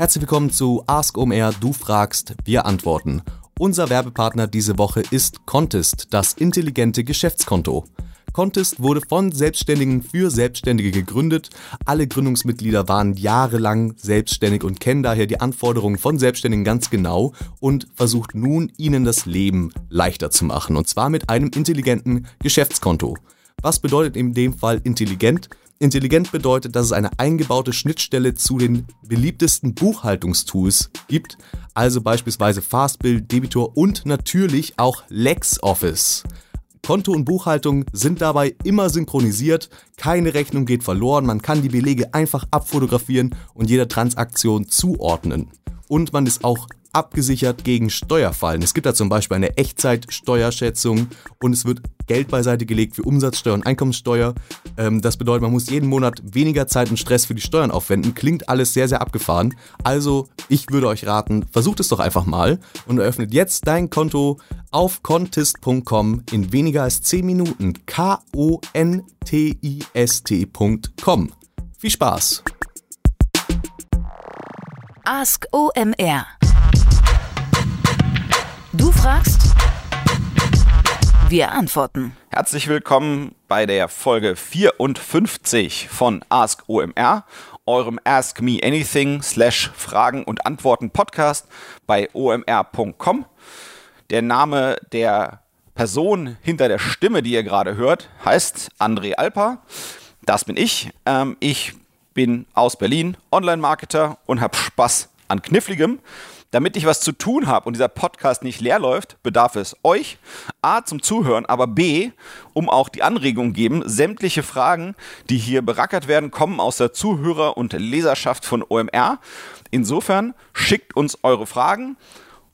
Herzlich willkommen zu Ask OMR, du fragst, wir antworten. Unser Werbepartner diese Woche ist Contest, das intelligente Geschäftskonto. Contest wurde von Selbstständigen für Selbstständige gegründet. Alle Gründungsmitglieder waren jahrelang selbstständig und kennen daher die Anforderungen von Selbstständigen ganz genau und versucht nun, ihnen das Leben leichter zu machen. Und zwar mit einem intelligenten Geschäftskonto. Was bedeutet in dem Fall intelligent? Intelligent bedeutet, dass es eine eingebaute Schnittstelle zu den beliebtesten Buchhaltungstools gibt, also beispielsweise Fastbill, Debitor und natürlich auch LexOffice. Konto und Buchhaltung sind dabei immer synchronisiert, keine Rechnung geht verloren, man kann die Belege einfach abfotografieren und jeder Transaktion zuordnen. Und man ist auch abgesichert gegen Steuerfallen. Es gibt da zum Beispiel eine Echtzeitsteuerschätzung und es wird Geld beiseite gelegt für Umsatzsteuer und Einkommenssteuer. Ähm, das bedeutet, man muss jeden Monat weniger Zeit und Stress für die Steuern aufwenden. Klingt alles sehr, sehr abgefahren. Also, ich würde euch raten, versucht es doch einfach mal und eröffnet jetzt dein Konto auf contest.com in weniger als 10 Minuten. K-O-N-T-I-S-T.com. Viel Spaß! Ask OMR Fragst, wir antworten. Herzlich willkommen bei der Folge 54 von Ask OMR, eurem Ask Me Anything slash Fragen und Antworten Podcast bei omr.com. Der Name der Person hinter der Stimme, die ihr gerade hört, heißt André Alper. Das bin ich. Ähm, ich bin aus Berlin, Online-Marketer und habe Spaß an Kniffligem. Damit ich was zu tun habe und dieser Podcast nicht leer läuft, bedarf es euch A zum Zuhören, aber B, um auch die Anregung geben, sämtliche Fragen, die hier berackert werden, kommen aus der Zuhörer- und Leserschaft von OMR. Insofern schickt uns eure Fragen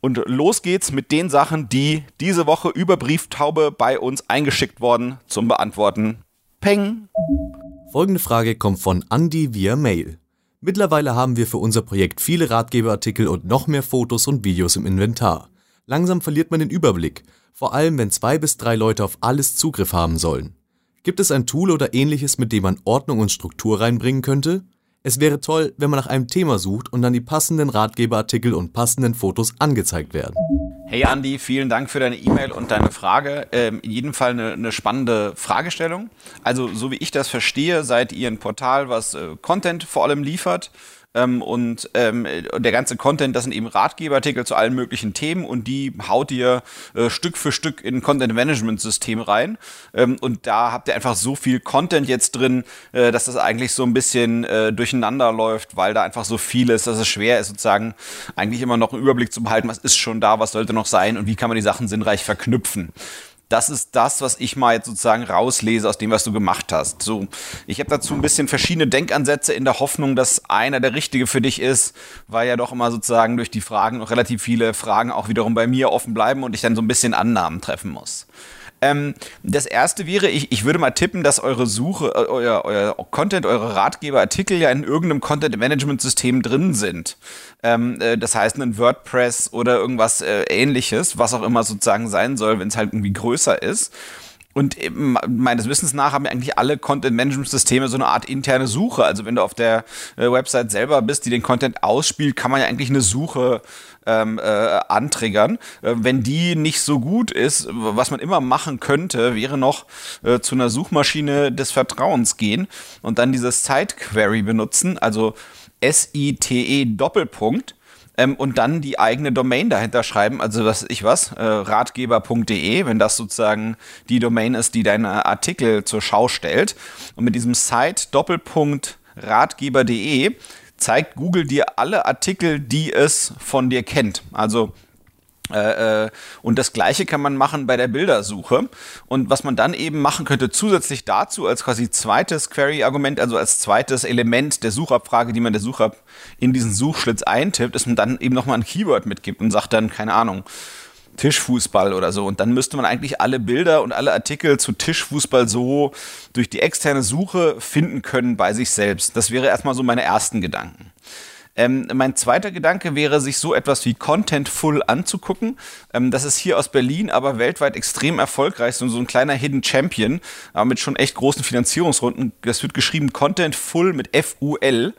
und los geht's mit den Sachen, die diese Woche über Brieftaube bei uns eingeschickt worden zum Beantworten. Peng! Folgende Frage kommt von Andy via Mail. Mittlerweile haben wir für unser Projekt viele Ratgeberartikel und noch mehr Fotos und Videos im Inventar. Langsam verliert man den Überblick, vor allem wenn zwei bis drei Leute auf alles Zugriff haben sollen. Gibt es ein Tool oder ähnliches, mit dem man Ordnung und Struktur reinbringen könnte? Es wäre toll, wenn man nach einem Thema sucht und dann die passenden Ratgeberartikel und passenden Fotos angezeigt werden. Hey Andi, vielen Dank für deine E-Mail und deine Frage. Ähm, in jedem Fall eine, eine, spannende Fragestellung. Also so wie ich das verstehe, seid ihr ein Portal, was äh, Content vor allem liefert ähm, und ähm, der ganze Content, das sind eben Ratgeberartikel zu allen möglichen Themen und die haut ihr äh, Stück für Stück in Content-Management-System rein. Ähm, und da habt ihr einfach so viel Content jetzt drin, äh, dass das eigentlich so ein bisschen äh, durcheinander läuft, weil da einfach so viel ist, dass es schwer ist, sozusagen eigentlich immer noch einen Überblick zu behalten, was ist schon da, was sollte noch sein und wie kann man die Sachen sinnreich verknüpfen das ist das, was ich mal jetzt sozusagen rauslese aus dem, was du gemacht hast. So, ich habe dazu ein bisschen verschiedene Denkansätze in der Hoffnung, dass einer der richtige für dich ist, weil ja doch immer sozusagen durch die Fragen noch relativ viele Fragen auch wiederum bei mir offen bleiben und ich dann so ein bisschen Annahmen treffen muss. Ähm, das erste wäre, ich, ich würde mal tippen, dass eure Suche, äh, euer, euer Content, eure Ratgeberartikel ja in irgendeinem Content-Management-System drin sind. Ähm, äh, das heißt, ein WordPress oder irgendwas äh, ähnliches, was auch immer sozusagen sein soll, wenn es halt irgendwie größer ist. Und meines Wissens nach haben ja eigentlich alle Content-Management-Systeme so eine Art interne Suche. Also wenn du auf der äh, Website selber bist, die den Content ausspielt, kann man ja eigentlich eine Suche ähm, äh, antriggern. Äh, wenn die nicht so gut ist, was man immer machen könnte, wäre noch äh, zu einer Suchmaschine des Vertrauens gehen und dann dieses Site-Query benutzen, also S-I-T-E Doppelpunkt ähm, und dann die eigene Domain dahinter schreiben, also was ich was, äh, ratgeber.de, wenn das sozusagen die Domain ist, die deine Artikel zur Schau stellt. Und mit diesem Site Doppelpunkt ratgeber.de zeigt Google dir alle Artikel, die es von dir kennt. Also und das gleiche kann man machen bei der Bildersuche. Und was man dann eben machen könnte, zusätzlich dazu als quasi zweites Query-Argument, also als zweites Element der Suchabfrage, die man der Sucher in diesen Suchschlitz eintippt, ist man dann eben nochmal ein Keyword mitgibt und sagt dann, keine Ahnung, Tischfußball oder so. Und dann müsste man eigentlich alle Bilder und alle Artikel zu Tischfußball so durch die externe Suche finden können bei sich selbst. Das wäre erstmal so meine ersten Gedanken. Ähm, mein zweiter Gedanke wäre, sich so etwas wie Contentful anzugucken. Ähm, das ist hier aus Berlin, aber weltweit extrem erfolgreich, so, so ein kleiner Hidden Champion, aber mit schon echt großen Finanzierungsrunden. Das wird geschrieben Contentful mit F-U-L.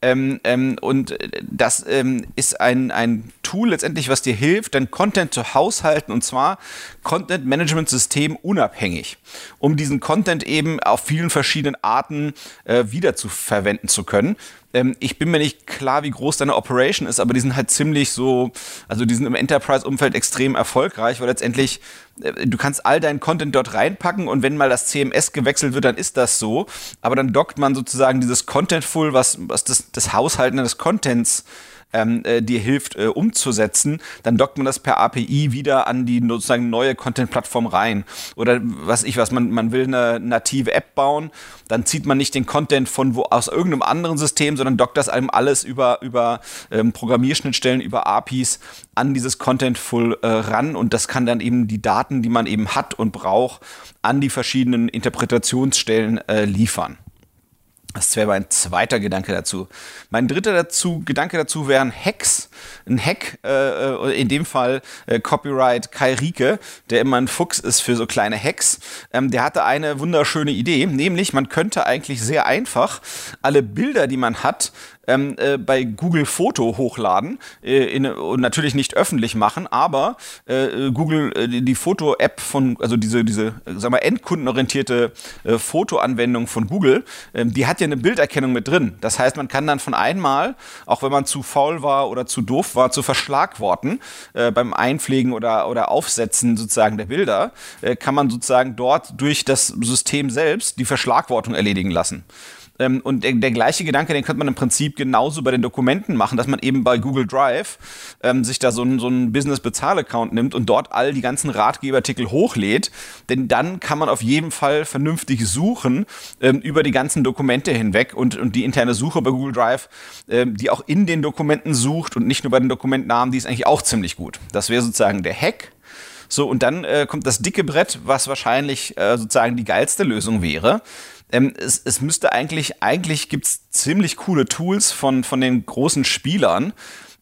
Ähm, ähm, und das ähm, ist ein, ein Tool letztendlich, was dir hilft, dein Content zu haushalten und zwar Content Management System unabhängig, um diesen Content eben auf vielen verschiedenen Arten äh, wieder zu verwenden zu können. Ähm, ich bin mir nicht klar, wie groß deine Operation ist, aber die sind halt ziemlich so, also die sind im Enterprise-Umfeld extrem erfolgreich, weil letztendlich äh, du kannst all deinen Content dort reinpacken und wenn mal das CMS gewechselt wird, dann ist das so. Aber dann dockt man sozusagen dieses Contentful, was, was das, das Haushalten des Contents ähm, äh, dir hilft äh, umzusetzen, dann dockt man das per API wieder an die sozusagen neue Content-Plattform rein. Oder was ich was, man, man will eine native App bauen, dann zieht man nicht den Content von wo aus irgendeinem anderen System, sondern dockt das einem alles über, über ähm, Programmierschnittstellen, über APIs an dieses Contentful äh, ran und das kann dann eben die Daten, die man eben hat und braucht, an die verschiedenen Interpretationsstellen äh, liefern. Das wäre mein zweiter Gedanke dazu. Mein dritter dazu, Gedanke dazu wären Hacks. Ein Hack, äh, äh, in dem Fall äh, Copyright Kai Rieke, der immer ein Fuchs ist für so kleine Hacks. Ähm, der hatte eine wunderschöne Idee, nämlich man könnte eigentlich sehr einfach alle Bilder, die man hat, ähm, äh, bei Google Foto hochladen äh, in, und natürlich nicht öffentlich machen, aber äh, Google äh, die Foto-App von, also diese, diese, sag mal, endkundenorientierte äh, Fotoanwendung von Google, ähm, die hat ja eine Bilderkennung mit drin. Das heißt, man kann dann von einmal, auch wenn man zu faul war oder zu doof war, zu verschlagworten äh, beim Einpflegen oder, oder Aufsetzen sozusagen der Bilder, kann man sozusagen dort durch das System selbst die Verschlagwortung erledigen lassen. Ähm, und der, der, gleiche Gedanke, den könnte man im Prinzip genauso bei den Dokumenten machen, dass man eben bei Google Drive ähm, sich da so einen so Business-Bezahl-Account nimmt und dort all die ganzen Ratgeberartikel hochlädt. Denn dann kann man auf jeden Fall vernünftig suchen ähm, über die ganzen Dokumente hinweg und, und die interne Suche bei Google Drive, ähm, die auch in den Dokumenten sucht und nicht nur bei den Dokumentnamen, die ist eigentlich auch ziemlich gut. Das wäre sozusagen der Hack. So, und dann äh, kommt das dicke Brett, was wahrscheinlich äh, sozusagen die geilste Lösung wäre. Ähm, es, es müsste eigentlich, eigentlich gibt es ziemlich coole Tools von, von den großen Spielern,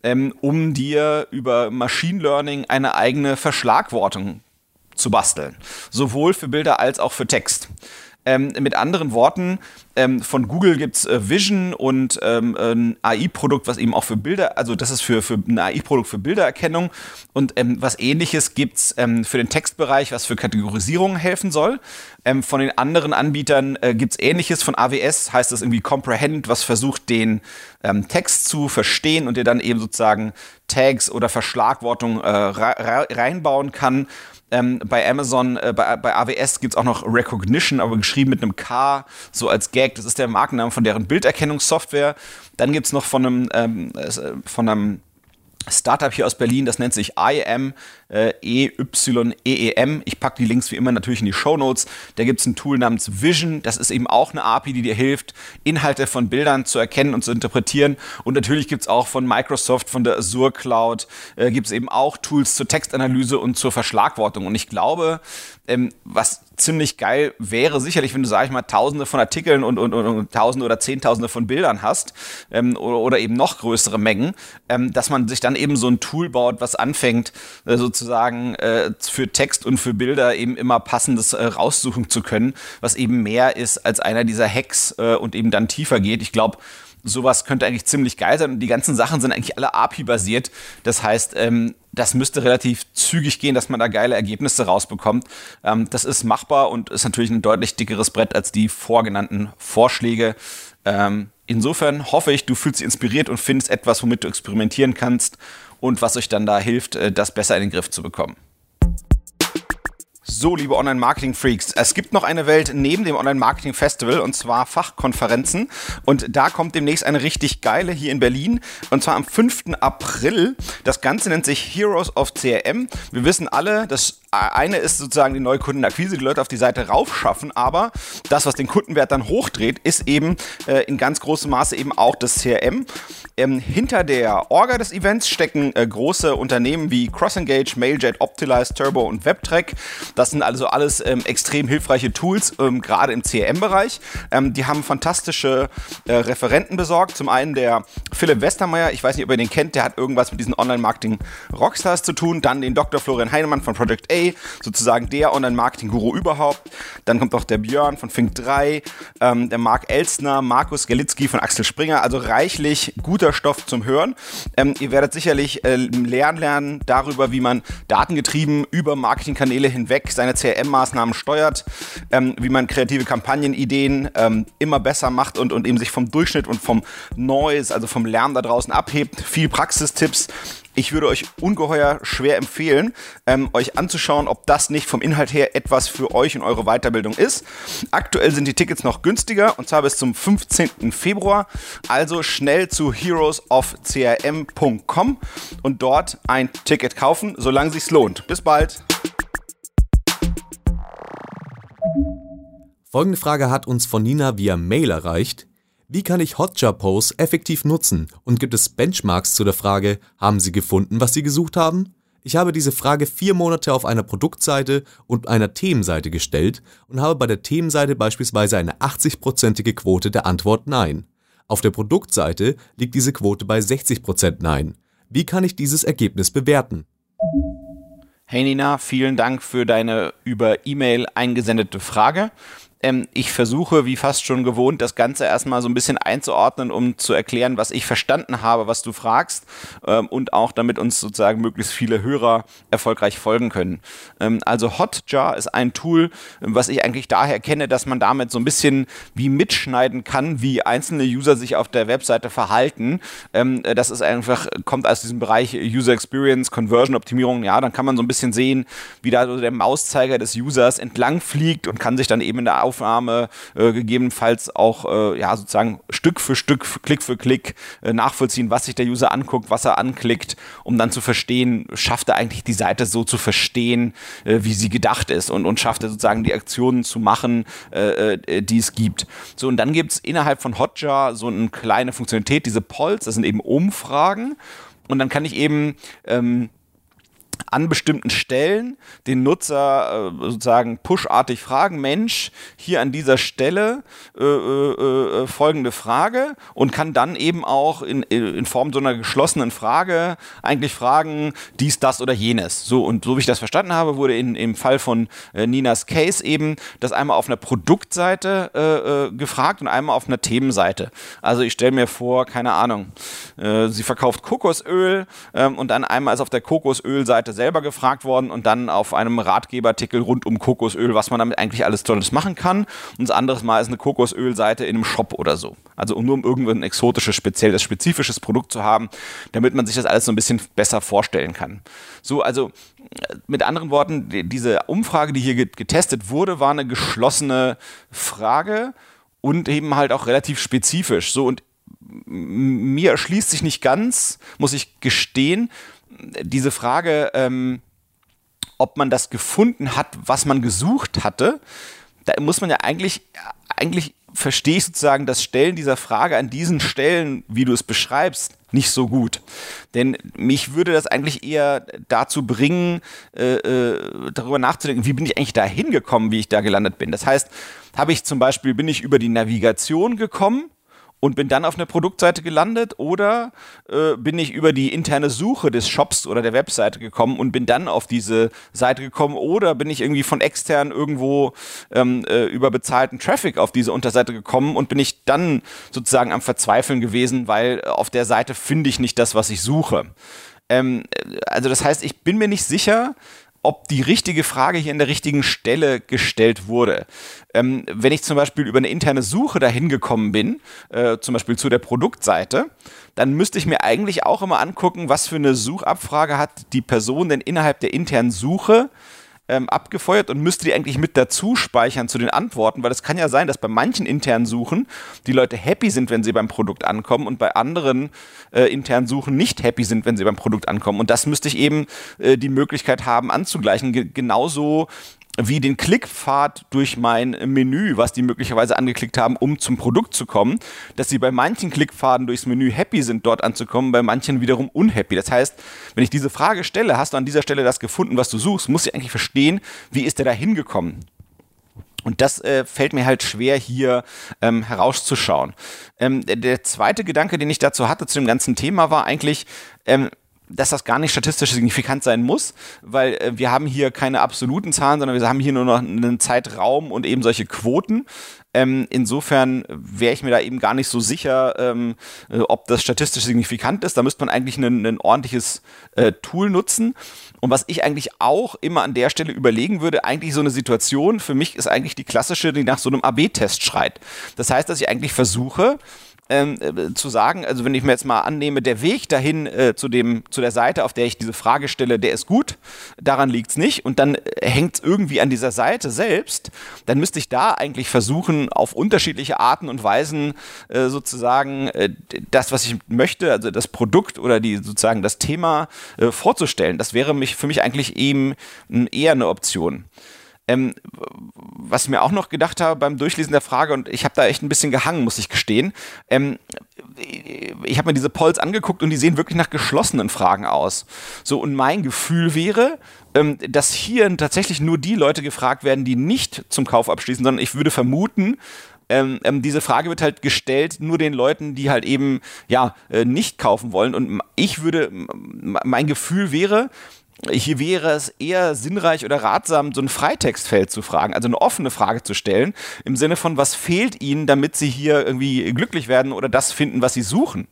ähm, um dir über Machine Learning eine eigene Verschlagwortung zu basteln. Sowohl für Bilder als auch für Text. Ähm, mit anderen Worten, ähm, von Google gibt es äh, Vision und ähm, ein AI-Produkt, was eben auch für Bilder, also das ist für, für ein AI-Produkt für Bildererkennung und ähm, was ähnliches gibt es ähm, für den Textbereich, was für Kategorisierung helfen soll. Ähm, von den anderen Anbietern äh, gibt es ähnliches. Von AWS heißt das irgendwie Comprehend, was versucht, den Text zu verstehen und dir dann eben sozusagen Tags oder Verschlagwortung äh, reinbauen kann. Ähm, bei Amazon, äh, bei, bei AWS gibt es auch noch Recognition, aber geschrieben mit einem K, so als Gag. Das ist der Markenname von deren Bilderkennungssoftware. Dann gibt es noch von einem, ähm, äh, von einem Startup hier aus Berlin, das nennt sich IM, äh, E-Y-E-E-M. Ich packe die Links wie immer natürlich in die Show Notes. Da gibt es ein Tool namens Vision. Das ist eben auch eine API, die dir hilft, Inhalte von Bildern zu erkennen und zu interpretieren. Und natürlich gibt es auch von Microsoft, von der Azure Cloud, äh, gibt es eben auch Tools zur Textanalyse und zur Verschlagwortung. Und ich glaube, ähm, was ziemlich geil wäre, sicherlich, wenn du, sag ich mal, tausende von Artikeln und, und, und, und tausende oder zehntausende von Bildern hast ähm, oder, oder, eben noch größere Mengen, ähm, dass man sich dann eben so ein Tool baut, was anfängt, äh, sozusagen äh, für Text und für Bilder eben immer passendes äh, raussuchen zu können, was eben mehr ist als einer dieser Hacks äh, und eben dann tiefer geht. Ich glaube, sowas könnte eigentlich ziemlich geil sein und die ganzen Sachen sind eigentlich alle API-basiert. Das heißt, ähm, das müsste relativ zügig gehen, dass man da geile Ergebnisse rausbekommt. Ähm, das ist machbar und ist natürlich ein deutlich dickeres Brett als die vorgenannten Vorschläge. Ähm, insofern hoffe ich, du fühlst dich inspiriert und findest etwas, womit du experimentieren kannst und was euch dann da hilft, äh, das besser in den Griff zu bekommen. So, liebe Online-Marketing-Freaks, es gibt noch eine Welt neben dem Online-Marketing-Festival und zwar Fachkonferenzen. Und da kommt demnächst eine richtig geile hier in Berlin und zwar am 5. April. Das Ganze nennt sich Heroes of CRM. Wir wissen alle, das eine ist sozusagen die neue Kundenakquise, die Leute auf die Seite raufschaffen, aber das, was den Kundenwert dann hochdreht, ist eben äh, in ganz großem Maße eben auch das CRM. Ähm, hinter der Orga des Events stecken äh, große Unternehmen wie CrossEngage, Mailjet, Optimize, Turbo und WebTrack. Das sind also alles ähm, extrem hilfreiche Tools, ähm, gerade im CRM-Bereich. Ähm, die haben fantastische äh, Referenten besorgt. Zum einen der Philipp Westermeier, ich weiß nicht, ob ihr den kennt, der hat irgendwas mit diesen Online-Marketing-Rockstars zu tun. Dann den Dr. Florian Heinemann von Project A, sozusagen der Online-Marketing-Guru überhaupt. Dann kommt auch der Björn von Fink 3, ähm, der Marc Elstner, Markus Gelitzki von Axel Springer. Also reichlich guter Stoff zum Hören. Ähm, ihr werdet sicherlich äh, lernen lernen darüber, wie man datengetrieben über Marketingkanäle hinweg seine CRM-Maßnahmen steuert, ähm, wie man kreative Kampagnenideen ähm, immer besser macht und, und eben sich vom Durchschnitt und vom Noise, also vom Lärm da draußen abhebt. Viel Praxistipps. Ich würde euch ungeheuer schwer empfehlen, ähm, euch anzuschauen, ob das nicht vom Inhalt her etwas für euch und eure Weiterbildung ist. Aktuell sind die Tickets noch günstiger und zwar bis zum 15. Februar. Also schnell zu heroesofcrm.com und dort ein Ticket kaufen, solange sich's lohnt. Bis bald. Folgende Frage hat uns von Nina via Mail erreicht. Wie kann ich Hotjar-Posts effektiv nutzen und gibt es Benchmarks zu der Frage, haben Sie gefunden, was Sie gesucht haben? Ich habe diese Frage vier Monate auf einer Produktseite und einer Themenseite gestellt und habe bei der Themenseite beispielsweise eine 80-prozentige Quote der Antwort Nein. Auf der Produktseite liegt diese Quote bei 60% Nein. Wie kann ich dieses Ergebnis bewerten? Hey Nina, vielen Dank für deine über E-Mail eingesendete Frage. Ähm, ich versuche, wie fast schon gewohnt, das Ganze erstmal so ein bisschen einzuordnen, um zu erklären, was ich verstanden habe, was du fragst ähm, und auch damit uns sozusagen möglichst viele Hörer erfolgreich folgen können. Ähm, also Hotjar ist ein Tool, was ich eigentlich daher kenne, dass man damit so ein bisschen wie mitschneiden kann, wie einzelne User sich auf der Webseite verhalten. Ähm, das ist einfach, kommt aus diesem Bereich User Experience, Conversion Optimierung. Ja, dann kann man so ein bisschen sehen, wie da so der Mauszeiger des Users entlang fliegt und kann sich dann eben in der Aufnahme äh, gegebenenfalls auch äh, ja sozusagen Stück für Stück, Klick für Klick äh, nachvollziehen, was sich der User anguckt, was er anklickt, um dann zu verstehen, schafft er eigentlich die Seite so zu verstehen, äh, wie sie gedacht ist und, und schafft er sozusagen die Aktionen zu machen, äh, äh, die es gibt. So, und dann gibt es innerhalb von Hotjar so eine kleine Funktionalität, diese Polls, das sind eben Umfragen. Und dann kann ich eben ähm, an bestimmten Stellen den Nutzer äh, sozusagen pushartig fragen, Mensch, hier an dieser Stelle äh, äh, äh, folgende Frage und kann dann eben auch in, in Form so einer geschlossenen Frage eigentlich fragen, dies, das oder jenes. So, und so wie ich das verstanden habe, wurde in, im Fall von äh, Ninas Case eben das einmal auf einer Produktseite äh, gefragt und einmal auf einer Themenseite. Also ich stelle mir vor, keine Ahnung, sie verkauft Kokosöl ähm, und dann einmal ist auf der Kokosölseite selber gefragt worden und dann auf einem Ratgeberartikel rund um Kokosöl, was man damit eigentlich alles Tolles machen kann. Und das andere Mal ist eine Kokosölseite in einem Shop oder so. Also nur um irgendein exotisches, spezielles, spezifisches Produkt zu haben, damit man sich das alles so ein bisschen besser vorstellen kann. So, also mit anderen Worten, diese Umfrage, die hier getestet wurde, war eine geschlossene Frage und eben halt auch relativ spezifisch. So und mir erschließt sich nicht ganz, muss ich gestehen, diese Frage, ähm, ob man das gefunden hat, was man gesucht hatte, da muss man ja eigentlich, eigentlich verstehe ich sozusagen das Stellen dieser Frage an diesen Stellen, wie du es beschreibst, nicht so gut. Denn mich würde das eigentlich eher dazu bringen, äh, äh, darüber nachzudenken, wie bin ich eigentlich da hingekommen, wie ich da gelandet bin. Das heißt, habe ich zum Beispiel, bin ich über die Navigation gekommen und bin dann auf einer Produktseite gelandet oder äh, bin ich über die interne Suche des Shops oder der Webseite gekommen und bin dann auf diese Seite gekommen oder bin ich irgendwie von extern irgendwo ähm, äh, über bezahlten Traffic auf diese Unterseite gekommen und bin ich dann sozusagen am Verzweifeln gewesen, weil auf der Seite finde ich nicht das, was ich suche. Ähm, äh, also das heißt, ich bin mir nicht sicher, ob die richtige Frage hier an der richtigen Stelle gestellt wurde. Ähm, wenn ich zum Beispiel über eine interne Suche dahin gekommen bin, äh, zum Beispiel zu der Produktseite, dann müsste ich mir eigentlich auch immer angucken, was für eine Suchabfrage hat die Person denn innerhalb der internen Suche ähm, abgefeuert und müsste die eigentlich mit dazu speichern zu den Antworten, weil es kann ja sein, dass bei manchen internen Suchen die Leute happy sind, wenn sie beim Produkt ankommen und bei anderen äh, internen Suchen nicht happy sind, wenn sie beim Produkt ankommen. Und das müsste ich eben äh, die Möglichkeit haben anzugleichen. Ge genauso wie den Klickpfad durch mein Menü, was die möglicherweise angeklickt haben, um zum Produkt zu kommen, dass sie bei manchen Klickpfaden durchs Menü happy sind, dort anzukommen, bei manchen wiederum unhappy. Das heißt, wenn ich diese Frage stelle, hast du an dieser Stelle das gefunden, was du suchst, muss ich eigentlich verstehen, wie ist der da hingekommen? Und das äh, fällt mir halt schwer hier ähm, herauszuschauen. Ähm, der, zweite Gedanke, den ich dazu hatte zu dem ganzen Thema, war eigentlich, ähm, dass das gar nicht statistisch signifikant sein muss, weil äh, wir haben hier keine absoluten Zahlen, sondern wir haben hier nur noch einen Zeitraum und eben solche Quoten. Ähm, insofern wäre ich mir da eben gar nicht so sicher, ähm, äh, ob das statistisch signifikant ist. Da müsste man eigentlich ein, ordentliches äh, Tool nutzen. Und was ich eigentlich auch immer an der Stelle überlegen würde, eigentlich so eine Situation, für mich ist eigentlich die klassische, die nach so einem AB-Test schreit. Das heißt, dass ich eigentlich versuche, ähm, äh, zu sagen, also wenn ich mir jetzt mal annehme, der Weg dahin äh, zu, dem, zu der Seite, auf der ich diese Frage stelle, der ist gut, daran liegt es nicht und dann äh, hängt es irgendwie an dieser Seite selbst, dann müsste ich da eigentlich versuchen, auf unterschiedliche Arten und Weisen äh, sozusagen äh, das, was ich möchte, also das Produkt oder die sozusagen das Thema vorzustellen. Das wäre mich, für mich eigentlich eben eher eine Option. Ähm, was ich mir auch noch gedacht habe beim Durchlesen der Frage, und ich habe da echt ein bisschen gehangen, muss ich gestehen. Ähm, ich habe mir diese Polls angeguckt und die sehen wirklich nach geschlossenen Fragen aus. So, und mein Gefühl wäre, ähm, dass hier tatsächlich nur die Leute gefragt werden, die nicht zum Kauf abschließen, sondern ich würde vermuten, ähm, ähm, diese Frage wird halt gestellt nur den Leuten, die halt eben ja äh, nicht kaufen wollen. Und ich würde, mein Gefühl wäre, hier wäre es eher sinnreich oder ratsam, so ein Freitextfeld zu fragen, also eine offene Frage zu stellen, im Sinne von, was fehlt ihnen, damit sie hier irgendwie glücklich werden oder das finden, was sie suchen.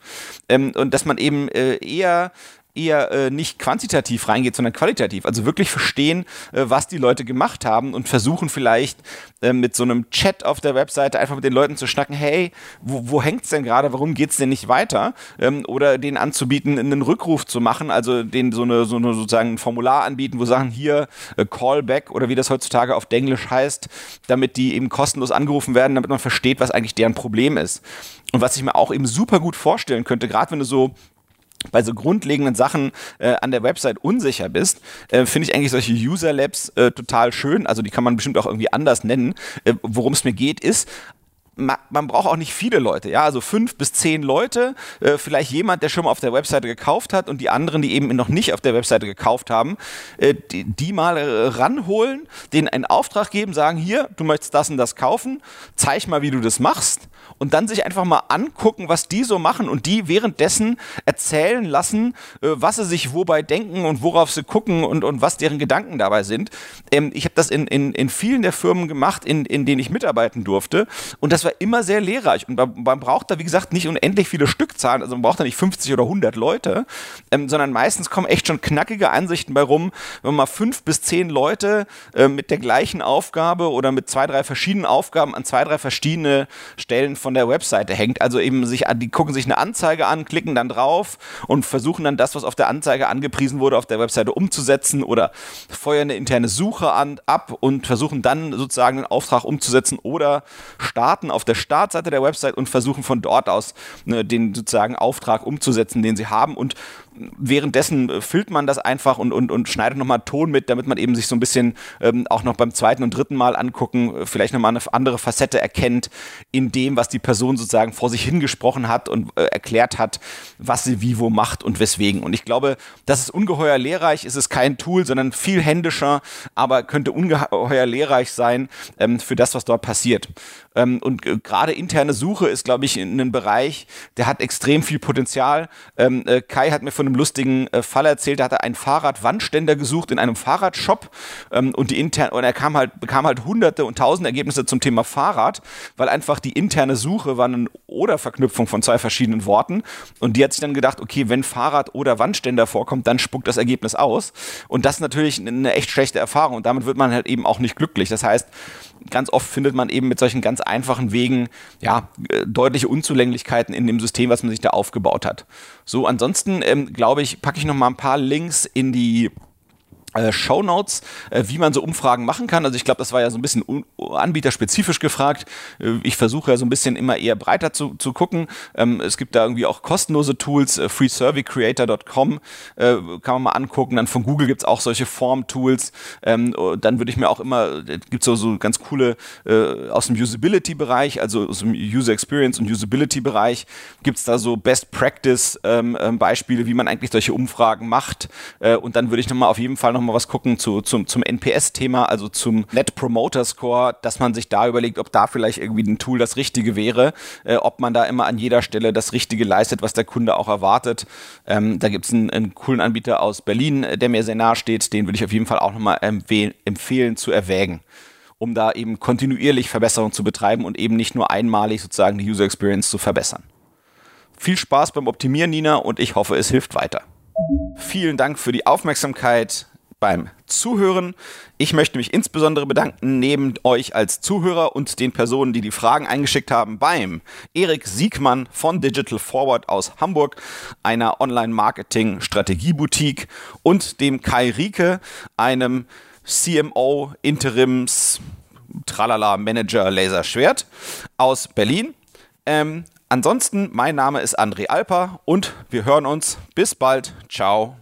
Ähm, und dass man eben äh, eher eher äh, nicht quantitativ reingeht, sondern qualitativ. Also wirklich verstehen, äh, was die Leute gemacht haben und versuchen vielleicht äh, mit so einem Chat auf der Webseite einfach mit den Leuten zu schnacken, hey, wo, wo hängt's denn gerade, warum geht's denn nicht weiter? Ähm, oder denen anzubieten, einen Rückruf zu machen, also denen so eine, so eine sozusagen ein Formular anbieten, wo sagen, hier äh, Callback oder wie das heutzutage auf Englisch heißt, damit die eben kostenlos angerufen werden, damit man versteht, was eigentlich deren Problem ist. Und was ich mir auch eben super gut vorstellen könnte, gerade wenn du so bei so grundlegenden Sachen äh, an der Website unsicher bist, äh, finde ich eigentlich solche User Labs äh, total schön. Also die kann man bestimmt auch irgendwie anders nennen. Äh, Worum es mir geht, ist man braucht auch nicht viele Leute, ja, also fünf bis zehn Leute, äh, vielleicht jemand, der schon mal auf der Webseite gekauft hat und die anderen, die eben noch nicht auf der Webseite gekauft haben, äh, die, die, mal äh, ranholen, denen einen Auftrag geben, sagen, hier, du möchtest das und das kaufen, zeig mal, wie du das machst und dann sich einfach mal angucken, was die so machen und die währenddessen erzählen lassen, äh, was sie sich wobei denken und worauf sie gucken und, und was deren Gedanken dabei sind. Ähm, ich habe das in, in, in vielen der Firmen gemacht, in, in denen ich mitarbeiten durfte und das war immer sehr lehrreich. Und man, man, braucht da, wie gesagt, nicht unendlich viele Stückzahlen, also man braucht da nicht 50 oder 100 Leute, ähm, sondern meistens kommen echt schon knackige Ansichten bei rum, wenn man mal fünf bis zehn Leute äh, mit der gleichen Aufgabe oder mit zwei, drei verschiedenen Aufgaben an zwei, drei verschiedene Stellen von der Webseite hängt. Also eben sich, die gucken sich eine Anzeige an, klicken dann drauf und versuchen dann das, was auf der Anzeige angepriesen wurde, auf der Webseite umzusetzen oder feuern eine interne Suche an, ab und versuchen dann sozusagen den Auftrag umzusetzen oder starten auf der Startseite der Website und versuchen von dort aus ne, den sozusagen Auftrag umzusetzen, den sie haben und währenddessen äh, filmt man das einfach und, und, und schneidet nochmal Ton mit, damit man eben sich so ein bisschen ähm, auch noch beim zweiten und dritten Mal angucken, äh, vielleicht nochmal eine andere Facette erkennt in dem, was die Person sozusagen vor sich hingesprochen hat und äh, erklärt hat, was sie wie wo macht und weswegen. Und ich glaube, das ist ungeheuer lehrreich, es ist kein Tool, sondern viel händischer, aber könnte ungeheuer lehrreich sein ähm, für das, was dort passiert. Ähm, und äh, gerade interne Suche ist, glaube ich, ein Bereich, der hat extrem viel Potenzial. Ähm, äh, Kai hat mir von einem lustigen äh, Fall erzählt, da hat er einen Fahrradwandständer gesucht in einem Fahrradshop ähm, und die intern und er kam halt, bekam halt hunderte und tausende Ergebnisse zum Thema Fahrrad, weil einfach die interne Suche war eine Oder-Verknüpfung von zwei verschiedenen Worten und die hat sich dann gedacht, okay, wenn Fahrrad oder Wandständer vorkommt, dann spuckt das Ergebnis aus und das ist natürlich eine echt schlechte Erfahrung und damit wird man halt eben auch nicht glücklich. Das heißt, ganz oft findet man eben mit solchen ganz einfachen Wegen ja äh, deutliche Unzulänglichkeiten in dem System, was man sich da aufgebaut hat. So, ansonsten ähm, glaube ich, packe ich noch mal ein paar Links in die äh, Show Notes, äh, wie man so Umfragen machen kann. Also ich glaube, das war ja so ein bisschen anbieterspezifisch gefragt. Äh, ich versuche ja so ein bisschen immer eher breiter zu, zu gucken. Ähm, es gibt da irgendwie auch kostenlose Tools, äh, freesurveycreator.com äh, kann man mal angucken. Dann von Google gibt es auch solche Form-Tools. Ähm, dann würde ich mir auch immer, gibt es so, so ganz coole aus dem Usability-Bereich, also aus dem User Experience und Usability-Bereich, gibt es da so Best Practice-Beispiele, ähm, wie man eigentlich solche Umfragen macht. und dann würde ich nochmal auf jeden Fall noch nochmal was gucken zu, zum, zum NPS-Thema, also zum Net Promoter Score, dass man sich da überlegt, ob da vielleicht irgendwie ein Tool das Richtige wäre, äh, ob man da immer an jeder Stelle das Richtige leistet, was der Kunde auch erwartet. Ähm, da gibt es einen, einen, coolen Anbieter aus Berlin, der mir sehr nahe steht, den würde ich auf jeden Fall auch nochmal empfehlen zu erwägen um da eben kontinuierlich Verbesserungen zu betreiben und eben nicht nur einmalig sozusagen die User Experience zu verbessern. Viel Spaß beim Optimieren, Nina, und ich hoffe, es hilft weiter. Vielen Dank für die Aufmerksamkeit beim Zuhören. Ich möchte mich insbesondere bedanken neben euch als Zuhörer und den Personen, die die Fragen eingeschickt haben, beim Erik Siegmann von Digital Forward aus Hamburg, einer Online-Marketing-Strategieboutique und dem Kai Rieke, einem CMO Interims Tralala Manager Laserschwert aus Berlin. Ähm, ansonsten, mein Name ist André Alper und wir hören uns. Bis bald. Ciao.